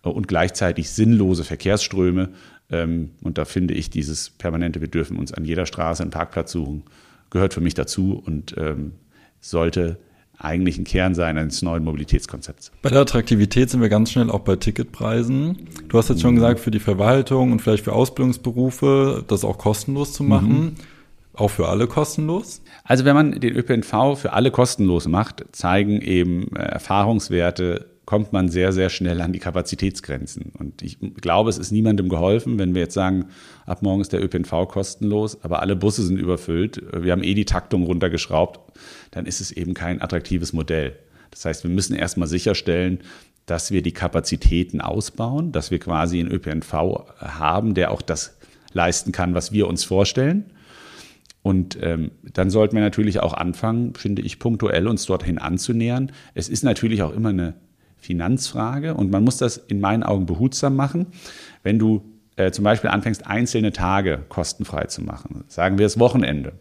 äh, und gleichzeitig sinnlose Verkehrsströme. Ähm, und da finde ich dieses permanente, wir dürfen uns an jeder Straße einen Parkplatz suchen, gehört für mich dazu und ähm, sollte eigentlich ein Kern sein eines neuen Mobilitätskonzepts. Bei der Attraktivität sind wir ganz schnell auch bei Ticketpreisen. Du hast jetzt schon mhm. gesagt, für die Verwaltung und vielleicht für Ausbildungsberufe das auch kostenlos zu machen. Mhm. Auch für alle kostenlos? Also wenn man den ÖPNV für alle kostenlos macht, zeigen eben äh, Erfahrungswerte, kommt man sehr, sehr schnell an die Kapazitätsgrenzen. Und ich glaube, es ist niemandem geholfen, wenn wir jetzt sagen, ab morgen ist der ÖPNV kostenlos, aber alle Busse sind überfüllt, wir haben eh die Taktung runtergeschraubt, dann ist es eben kein attraktives Modell. Das heißt, wir müssen erstmal sicherstellen, dass wir die Kapazitäten ausbauen, dass wir quasi einen ÖPNV haben, der auch das leisten kann, was wir uns vorstellen. Und ähm, dann sollten wir natürlich auch anfangen, finde ich, punktuell uns dorthin anzunähern. Es ist natürlich auch immer eine Finanzfrage und man muss das in meinen Augen behutsam machen. Wenn du äh, zum Beispiel anfängst, einzelne Tage kostenfrei zu machen, sagen wir das Wochenende,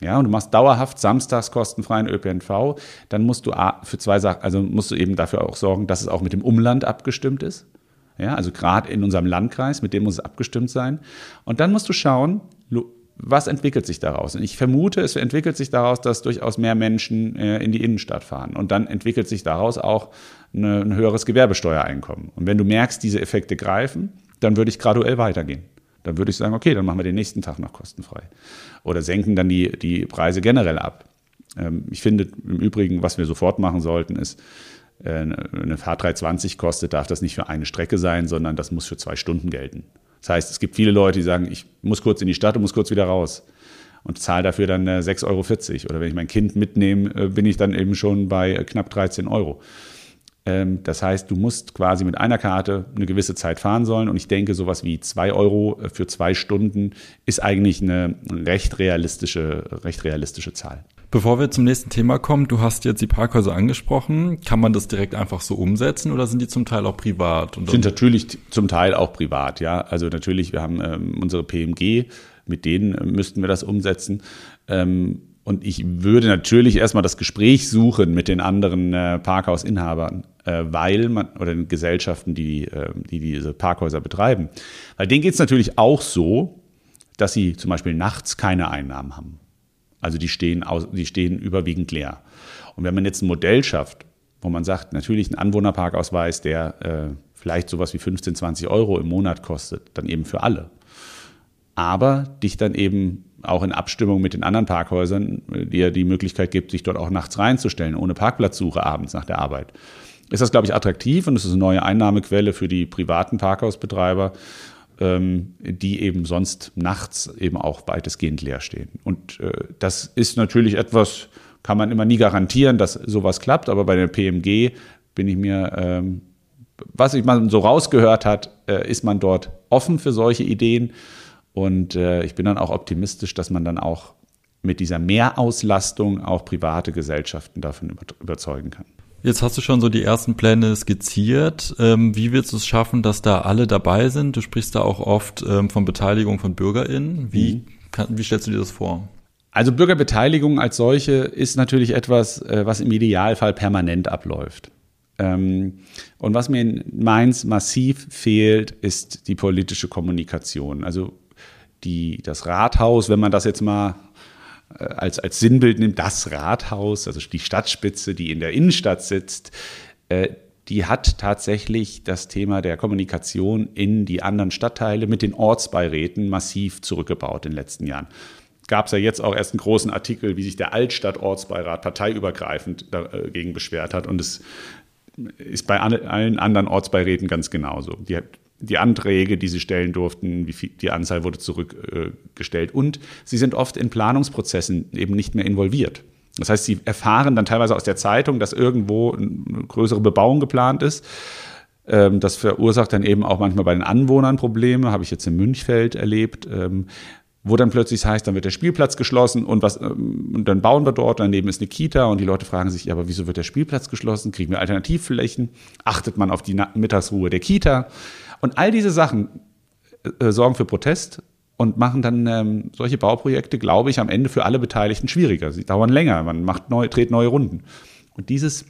ja, und du machst dauerhaft samstags kostenfreien ÖPNV, dann musst du für zwei Sachen, also musst du eben dafür auch sorgen, dass es auch mit dem Umland abgestimmt ist. Ja, also gerade in unserem Landkreis, mit dem muss es abgestimmt sein. Und dann musst du schauen, was entwickelt sich daraus? Und ich vermute, es entwickelt sich daraus, dass durchaus mehr Menschen äh, in die Innenstadt fahren. Und dann entwickelt sich daraus auch eine, ein höheres Gewerbesteuereinkommen. Und wenn du merkst, diese Effekte greifen, dann würde ich graduell weitergehen. Dann würde ich sagen, okay, dann machen wir den nächsten Tag noch kostenfrei. Oder senken dann die, die Preise generell ab. Ähm, ich finde im Übrigen, was wir sofort machen sollten, ist, äh, eine Fahrt 320 kostet, darf das nicht für eine Strecke sein, sondern das muss für zwei Stunden gelten. Das heißt, es gibt viele Leute, die sagen, ich muss kurz in die Stadt und muss kurz wieder raus und zahle dafür dann 6,40 Euro. Oder wenn ich mein Kind mitnehme, äh, bin ich dann eben schon bei äh, knapp 13 Euro. Ähm, das heißt, du musst quasi mit einer Karte eine gewisse Zeit fahren sollen. Und ich denke, sowas wie 2 Euro äh, für zwei Stunden ist eigentlich eine recht realistische, recht realistische Zahl. Bevor wir zum nächsten Thema kommen, du hast jetzt die Parkhäuser angesprochen. Kann man das direkt einfach so umsetzen oder sind die zum Teil auch privat? Und sind natürlich zum Teil auch privat, ja. Also natürlich, wir haben ähm, unsere PMG, mit denen müssten wir das umsetzen. Ähm, und ich würde natürlich erstmal das Gespräch suchen mit den anderen äh, Parkhausinhabern, äh, weil man, oder den Gesellschaften, die, äh, die diese Parkhäuser betreiben. Weil denen geht es natürlich auch so, dass sie zum Beispiel nachts keine Einnahmen haben. Also die stehen, aus, die stehen überwiegend leer. Und wenn man jetzt ein Modell schafft, wo man sagt, natürlich ein Anwohnerparkausweis, der äh, vielleicht sowas wie 15, 20 Euro im Monat kostet, dann eben für alle. Aber dich dann eben auch in Abstimmung mit den anderen Parkhäusern dir die Möglichkeit gibt, sich dort auch nachts reinzustellen, ohne Parkplatzsuche abends nach der Arbeit. Ist das, glaube ich, attraktiv und es ist eine neue Einnahmequelle für die privaten Parkhausbetreiber die eben sonst nachts eben auch weitestgehend leer stehen. Und äh, das ist natürlich etwas, kann man immer nie garantieren, dass sowas klappt, aber bei der PMG bin ich mir, ähm, was ich mal so rausgehört hat, äh, ist man dort offen für solche Ideen. Und äh, ich bin dann auch optimistisch, dass man dann auch mit dieser Mehrauslastung auch private Gesellschaften davon überzeugen kann. Jetzt hast du schon so die ersten Pläne skizziert. Ähm, wie willst du es schaffen, dass da alle dabei sind? Du sprichst da auch oft ähm, von Beteiligung von BürgerInnen. Wie, mhm. kann, wie stellst du dir das vor? Also Bürgerbeteiligung als solche ist natürlich etwas, äh, was im Idealfall permanent abläuft. Ähm, und was mir in Mainz massiv fehlt, ist die politische Kommunikation. Also die, das Rathaus, wenn man das jetzt mal als, als Sinnbild nimmt, das Rathaus, also die Stadtspitze, die in der Innenstadt sitzt, äh, die hat tatsächlich das Thema der Kommunikation in die anderen Stadtteile mit den Ortsbeiräten massiv zurückgebaut in den letzten Jahren. Gab es ja jetzt auch erst einen großen Artikel, wie sich der Altstadt-Ortsbeirat parteiübergreifend dagegen äh, beschwert hat. Und es ist bei allen anderen Ortsbeiräten ganz genauso. Die die Anträge, die sie stellen durften, wie viel, die Anzahl wurde zurückgestellt. Und sie sind oft in Planungsprozessen eben nicht mehr involviert. Das heißt, sie erfahren dann teilweise aus der Zeitung, dass irgendwo eine größere Bebauung geplant ist. Ähm, das verursacht dann eben auch manchmal bei den Anwohnern Probleme, habe ich jetzt in Münchfeld erlebt, ähm, wo dann plötzlich heißt, dann wird der Spielplatz geschlossen und was ähm, und dann bauen wir dort, daneben ist eine Kita und die Leute fragen sich, ja, aber wieso wird der Spielplatz geschlossen? Kriegen wir Alternativflächen? Achtet man auf die Mittagsruhe der Kita? Und all diese Sachen äh, sorgen für Protest und machen dann ähm, solche Bauprojekte, glaube ich, am Ende für alle Beteiligten schwieriger. Sie dauern länger, man macht neu, dreht neue Runden. Und dieses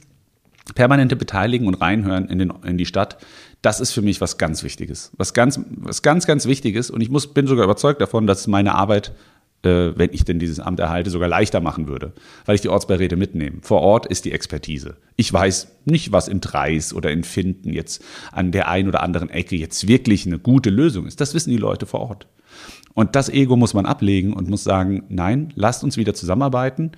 permanente Beteiligen und Reinhören in, den, in die Stadt, das ist für mich was ganz Wichtiges. Was ganz, was ganz, ganz Wichtiges. Und ich muss, bin sogar überzeugt davon, dass meine Arbeit wenn ich denn dieses Amt erhalte, sogar leichter machen würde, weil ich die Ortsbeiräte mitnehme. Vor Ort ist die Expertise. Ich weiß nicht, was in Dreis oder in Finden jetzt an der einen oder anderen Ecke jetzt wirklich eine gute Lösung ist. Das wissen die Leute vor Ort. Und das Ego muss man ablegen und muss sagen, nein, lasst uns wieder zusammenarbeiten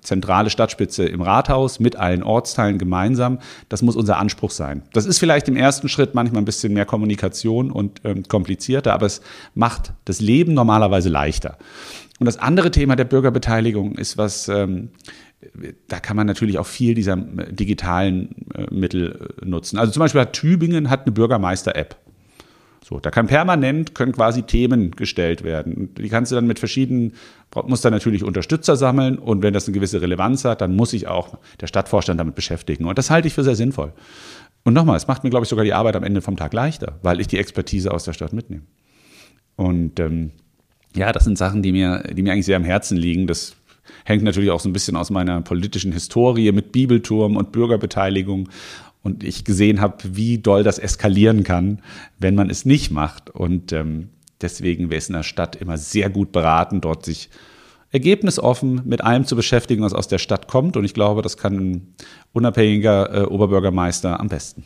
zentrale Stadtspitze im Rathaus mit allen Ortsteilen gemeinsam. Das muss unser Anspruch sein. Das ist vielleicht im ersten Schritt manchmal ein bisschen mehr Kommunikation und ähm, komplizierter, aber es macht das Leben normalerweise leichter. Und das andere Thema der Bürgerbeteiligung ist was, ähm, da kann man natürlich auch viel dieser äh, digitalen äh, Mittel äh, nutzen. Also zum Beispiel hat Tübingen hat eine Bürgermeister-App. So, da kann permanent, können quasi Themen gestellt werden. Die kannst du dann mit verschiedenen, muss dann natürlich Unterstützer sammeln und wenn das eine gewisse Relevanz hat, dann muss sich auch der Stadtvorstand damit beschäftigen. Und das halte ich für sehr sinnvoll. Und nochmal, es macht mir, glaube ich, sogar die Arbeit am Ende vom Tag leichter, weil ich die Expertise aus der Stadt mitnehme. Und ähm, ja, das sind Sachen, die mir, die mir eigentlich sehr am Herzen liegen. Das hängt natürlich auch so ein bisschen aus meiner politischen Historie mit Bibelturm und Bürgerbeteiligung und ich gesehen habe, wie doll das eskalieren kann, wenn man es nicht macht. Und ähm, deswegen wäre es in der Stadt immer sehr gut beraten, dort sich ergebnisoffen mit allem zu beschäftigen, was aus der Stadt kommt. Und ich glaube, das kann ein unabhängiger äh, Oberbürgermeister am besten.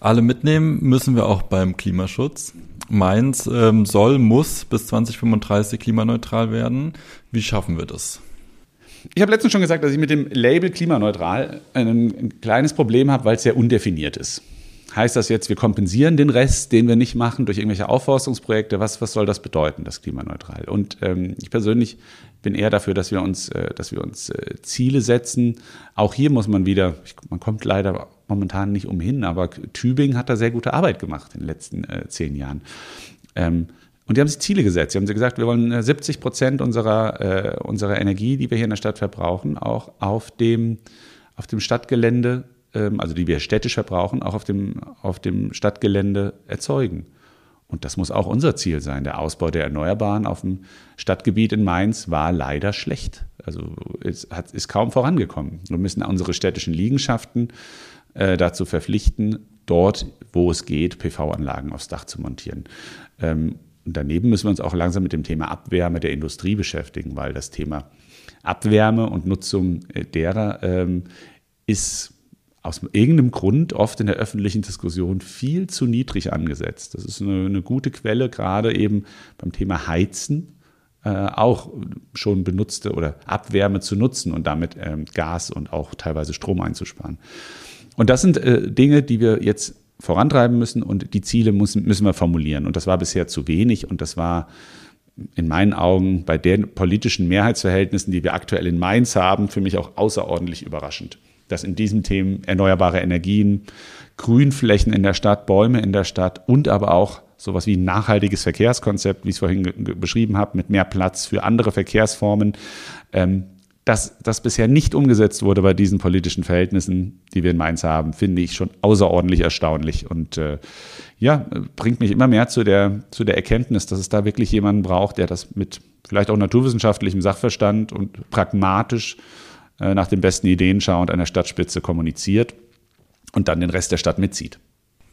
Alle mitnehmen müssen wir auch beim Klimaschutz. Mainz ähm, soll, muss bis 2035 klimaneutral werden. Wie schaffen wir das? Ich habe letztens schon gesagt, dass ich mit dem Label klimaneutral ein, ein kleines Problem habe, weil es sehr undefiniert ist. Heißt das jetzt, wir kompensieren den Rest, den wir nicht machen, durch irgendwelche Aufforstungsprojekte? Was, was soll das bedeuten, das klimaneutral? Und ähm, ich persönlich bin eher dafür, dass wir uns, äh, dass wir uns äh, Ziele setzen. Auch hier muss man wieder, ich, man kommt leider momentan nicht umhin, aber Tübingen hat da sehr gute Arbeit gemacht in den letzten äh, zehn Jahren. Ähm, und die haben sich Ziele gesetzt. Sie haben gesagt, wir wollen 70 äh, Prozent unserer, äh, unserer Energie, die wir hier in der Stadt verbrauchen, auch auf dem, auf dem Stadtgelände, ähm, also die wir städtisch verbrauchen, auch auf dem, auf dem Stadtgelände erzeugen. Und das muss auch unser Ziel sein. Der Ausbau der Erneuerbaren auf dem Stadtgebiet in Mainz war leider schlecht. Also es hat, ist kaum vorangekommen. Wir müssen unsere städtischen Liegenschaften äh, dazu verpflichten, dort, wo es geht, PV-Anlagen aufs Dach zu montieren. Ähm, daneben müssen wir uns auch langsam mit dem Thema Abwärme der Industrie beschäftigen, weil das Thema Abwärme und Nutzung äh, derer ähm, ist aus irgendeinem Grund oft in der öffentlichen Diskussion viel zu niedrig angesetzt. Das ist eine, eine gute Quelle, gerade eben beim Thema Heizen äh, auch schon benutzte oder Abwärme zu nutzen und damit ähm, Gas und auch teilweise Strom einzusparen. Und das sind äh, Dinge, die wir jetzt vorantreiben müssen und die Ziele müssen, müssen wir formulieren. Und das war bisher zu wenig und das war in meinen Augen bei den politischen Mehrheitsverhältnissen, die wir aktuell in Mainz haben, für mich auch außerordentlich überraschend. Dass in diesen Themen erneuerbare Energien, Grünflächen in der Stadt, Bäume in der Stadt und aber auch sowas wie ein nachhaltiges Verkehrskonzept, wie ich es vorhin beschrieben habe, mit mehr Platz für andere Verkehrsformen, ähm, dass das bisher nicht umgesetzt wurde bei diesen politischen Verhältnissen, die wir in Mainz haben, finde ich schon außerordentlich erstaunlich und äh, ja, bringt mich immer mehr zu der, zu der Erkenntnis, dass es da wirklich jemanden braucht, der das mit vielleicht auch naturwissenschaftlichem Sachverstand und pragmatisch äh, nach den besten Ideen schauend an der Stadtspitze kommuniziert und dann den Rest der Stadt mitzieht.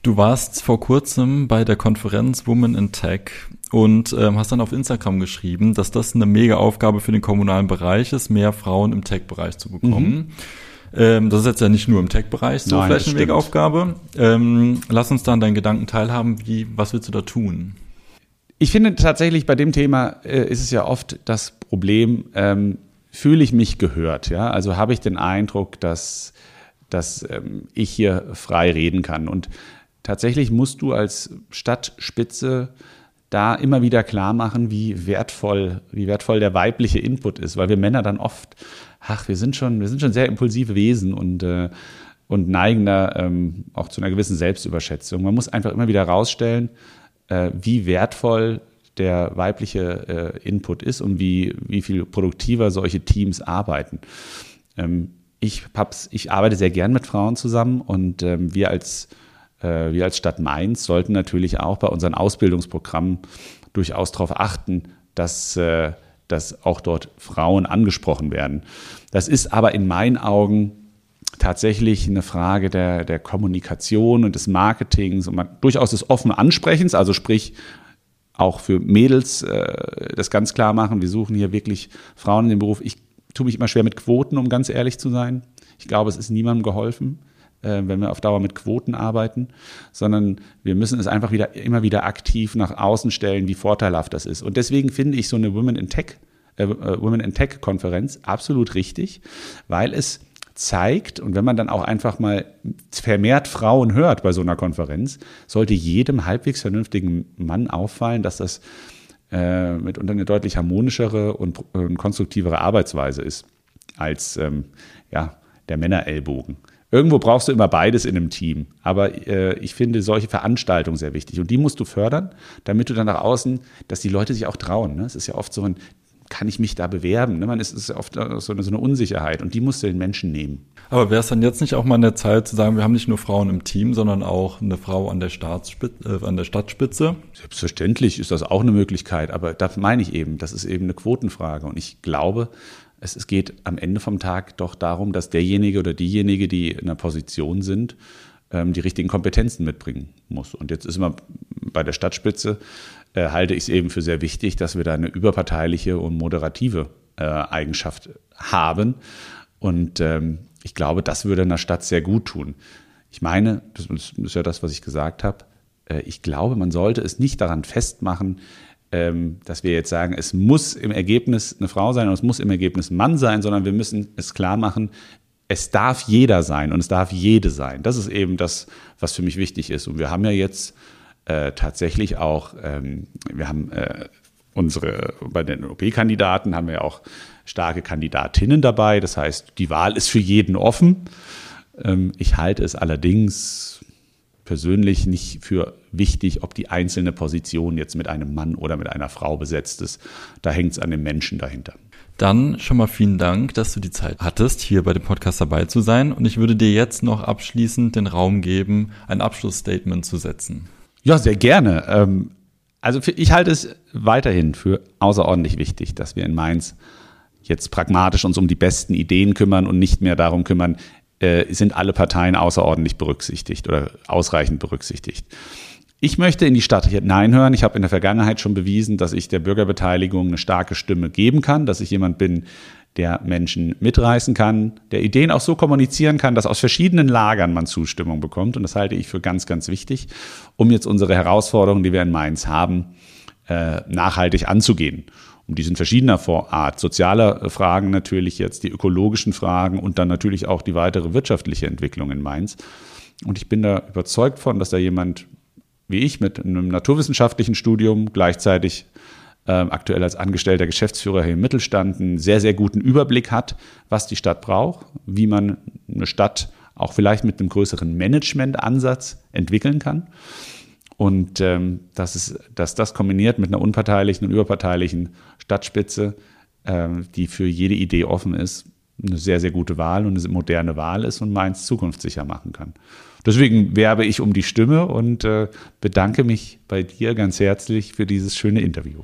Du warst vor kurzem bei der Konferenz Women in Tech und ähm, hast dann auf Instagram geschrieben, dass das eine mega Aufgabe für den kommunalen Bereich ist, mehr Frauen im Tech-Bereich zu bekommen. Mhm. Ähm, das ist jetzt ja nicht nur im Tech-Bereich so Nein, vielleicht eine mega Aufgabe. Ähm, lass uns dann deinen Gedanken teilhaben. Wie, was willst du da tun? Ich finde tatsächlich bei dem Thema äh, ist es ja oft das Problem, ähm, fühle ich mich gehört? Ja, also habe ich den Eindruck, dass, dass ähm, ich hier frei reden kann. Und tatsächlich musst du als Stadtspitze da immer wieder klar machen, wie wertvoll, wie wertvoll der weibliche Input ist, weil wir Männer dann oft, ach, wir sind schon, wir sind schon sehr impulsive Wesen und, äh, und neigen da ähm, auch zu einer gewissen Selbstüberschätzung. Man muss einfach immer wieder herausstellen, äh, wie wertvoll der weibliche äh, Input ist und wie, wie viel produktiver solche Teams arbeiten. Ähm, ich, ich arbeite sehr gern mit Frauen zusammen und ähm, wir als wir als Stadt Mainz sollten natürlich auch bei unseren Ausbildungsprogrammen durchaus darauf achten, dass, äh, dass auch dort Frauen angesprochen werden. Das ist aber in meinen Augen tatsächlich eine Frage der, der Kommunikation und des Marketings und man, durchaus des offenen Ansprechens, also sprich auch für Mädels äh, das ganz klar machen, wir suchen hier wirklich Frauen in dem Beruf. Ich tue mich immer schwer mit Quoten, um ganz ehrlich zu sein. Ich glaube, es ist niemandem geholfen äh, wenn wir auf Dauer mit Quoten arbeiten, sondern wir müssen es einfach wieder immer wieder aktiv nach außen stellen, wie vorteilhaft das ist. Und deswegen finde ich so eine Women in Tech, äh, äh, Women in Tech Konferenz absolut richtig, weil es zeigt und wenn man dann auch einfach mal vermehrt Frauen hört bei so einer Konferenz, sollte jedem halbwegs vernünftigen Mann auffallen, dass das äh, mitunter eine deutlich harmonischere und, und konstruktivere Arbeitsweise ist als ähm, ja, der Männerellbogen. Irgendwo brauchst du immer beides in einem Team. Aber äh, ich finde solche Veranstaltungen sehr wichtig. Und die musst du fördern, damit du dann nach außen, dass die Leute sich auch trauen. Ne? Es ist ja oft so ein, kann ich mich da bewerben? Ne? Man ist, ist ja oft so eine, so eine Unsicherheit. Und die musst du den Menschen nehmen. Aber wäre es dann jetzt nicht auch mal an der Zeit zu sagen, wir haben nicht nur Frauen im Team, sondern auch eine Frau an der, Staatsspitze, äh, an der Stadtspitze? Selbstverständlich ist das auch eine Möglichkeit. Aber das meine ich eben. Das ist eben eine Quotenfrage. Und ich glaube, es, es geht am Ende vom Tag doch darum, dass derjenige oder diejenige, die in einer Position sind, ähm, die richtigen Kompetenzen mitbringen muss. Und jetzt ist man bei der Stadtspitze, äh, halte ich es eben für sehr wichtig, dass wir da eine überparteiliche und moderative äh, Eigenschaft haben. Und ähm, ich glaube, das würde einer Stadt sehr gut tun. Ich meine, das ist ja das, was ich gesagt habe, äh, ich glaube, man sollte es nicht daran festmachen, dass wir jetzt sagen, es muss im Ergebnis eine Frau sein und es muss im Ergebnis ein Mann sein, sondern wir müssen es klar machen, es darf jeder sein und es darf jede sein. Das ist eben das, was für mich wichtig ist. Und wir haben ja jetzt äh, tatsächlich auch, ähm, wir haben äh, unsere, bei den OP-Kandidaten haben wir auch starke Kandidatinnen dabei. Das heißt, die Wahl ist für jeden offen. Ähm, ich halte es allerdings persönlich nicht für wichtig, ob die einzelne Position jetzt mit einem Mann oder mit einer Frau besetzt ist. Da hängt es an dem Menschen dahinter. Dann schon mal vielen Dank, dass du die Zeit hattest, hier bei dem Podcast dabei zu sein. Und ich würde dir jetzt noch abschließend den Raum geben, ein Abschlussstatement zu setzen. Ja, sehr gerne. Ähm, also ich halte es weiterhin für außerordentlich wichtig, dass wir in Mainz jetzt pragmatisch uns um die besten Ideen kümmern und nicht mehr darum kümmern, äh, sind alle Parteien außerordentlich berücksichtigt oder ausreichend berücksichtigt. Ich möchte in die Stadt hineinhören. Ich habe in der Vergangenheit schon bewiesen, dass ich der Bürgerbeteiligung eine starke Stimme geben kann, dass ich jemand bin, der Menschen mitreißen kann, der Ideen auch so kommunizieren kann, dass aus verschiedenen Lagern man Zustimmung bekommt. Und das halte ich für ganz, ganz wichtig, um jetzt unsere Herausforderungen, die wir in Mainz haben, äh, nachhaltig anzugehen. Und die sind verschiedener Art. Soziale Fragen natürlich jetzt, die ökologischen Fragen und dann natürlich auch die weitere wirtschaftliche Entwicklung in Mainz. Und ich bin da überzeugt von, dass da jemand wie ich mit einem naturwissenschaftlichen Studium gleichzeitig äh, aktuell als angestellter Geschäftsführer hier im Mittelstand einen sehr, sehr guten Überblick hat, was die Stadt braucht, wie man eine Stadt auch vielleicht mit einem größeren Managementansatz entwickeln kann. Und ähm, dass, es, dass das kombiniert mit einer unparteilichen und überparteilichen Stadtspitze ähm, die für jede Idee offen ist, eine sehr, sehr gute Wahl und eine moderne Wahl ist und Mainz zukunftssicher machen kann. Deswegen werbe ich um die Stimme und äh, bedanke mich bei dir ganz herzlich für dieses schöne Interview.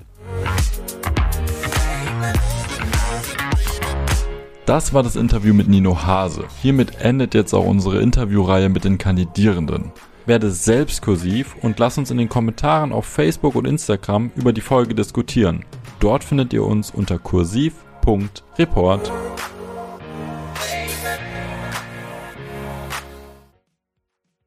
Das war das Interview mit Nino Hase. Hiermit endet jetzt auch unsere Interviewreihe mit den Kandidierenden. Werde selbst kursiv und lass uns in den Kommentaren auf Facebook und Instagram über die Folge diskutieren. Dort findet ihr uns unter kursiv.report.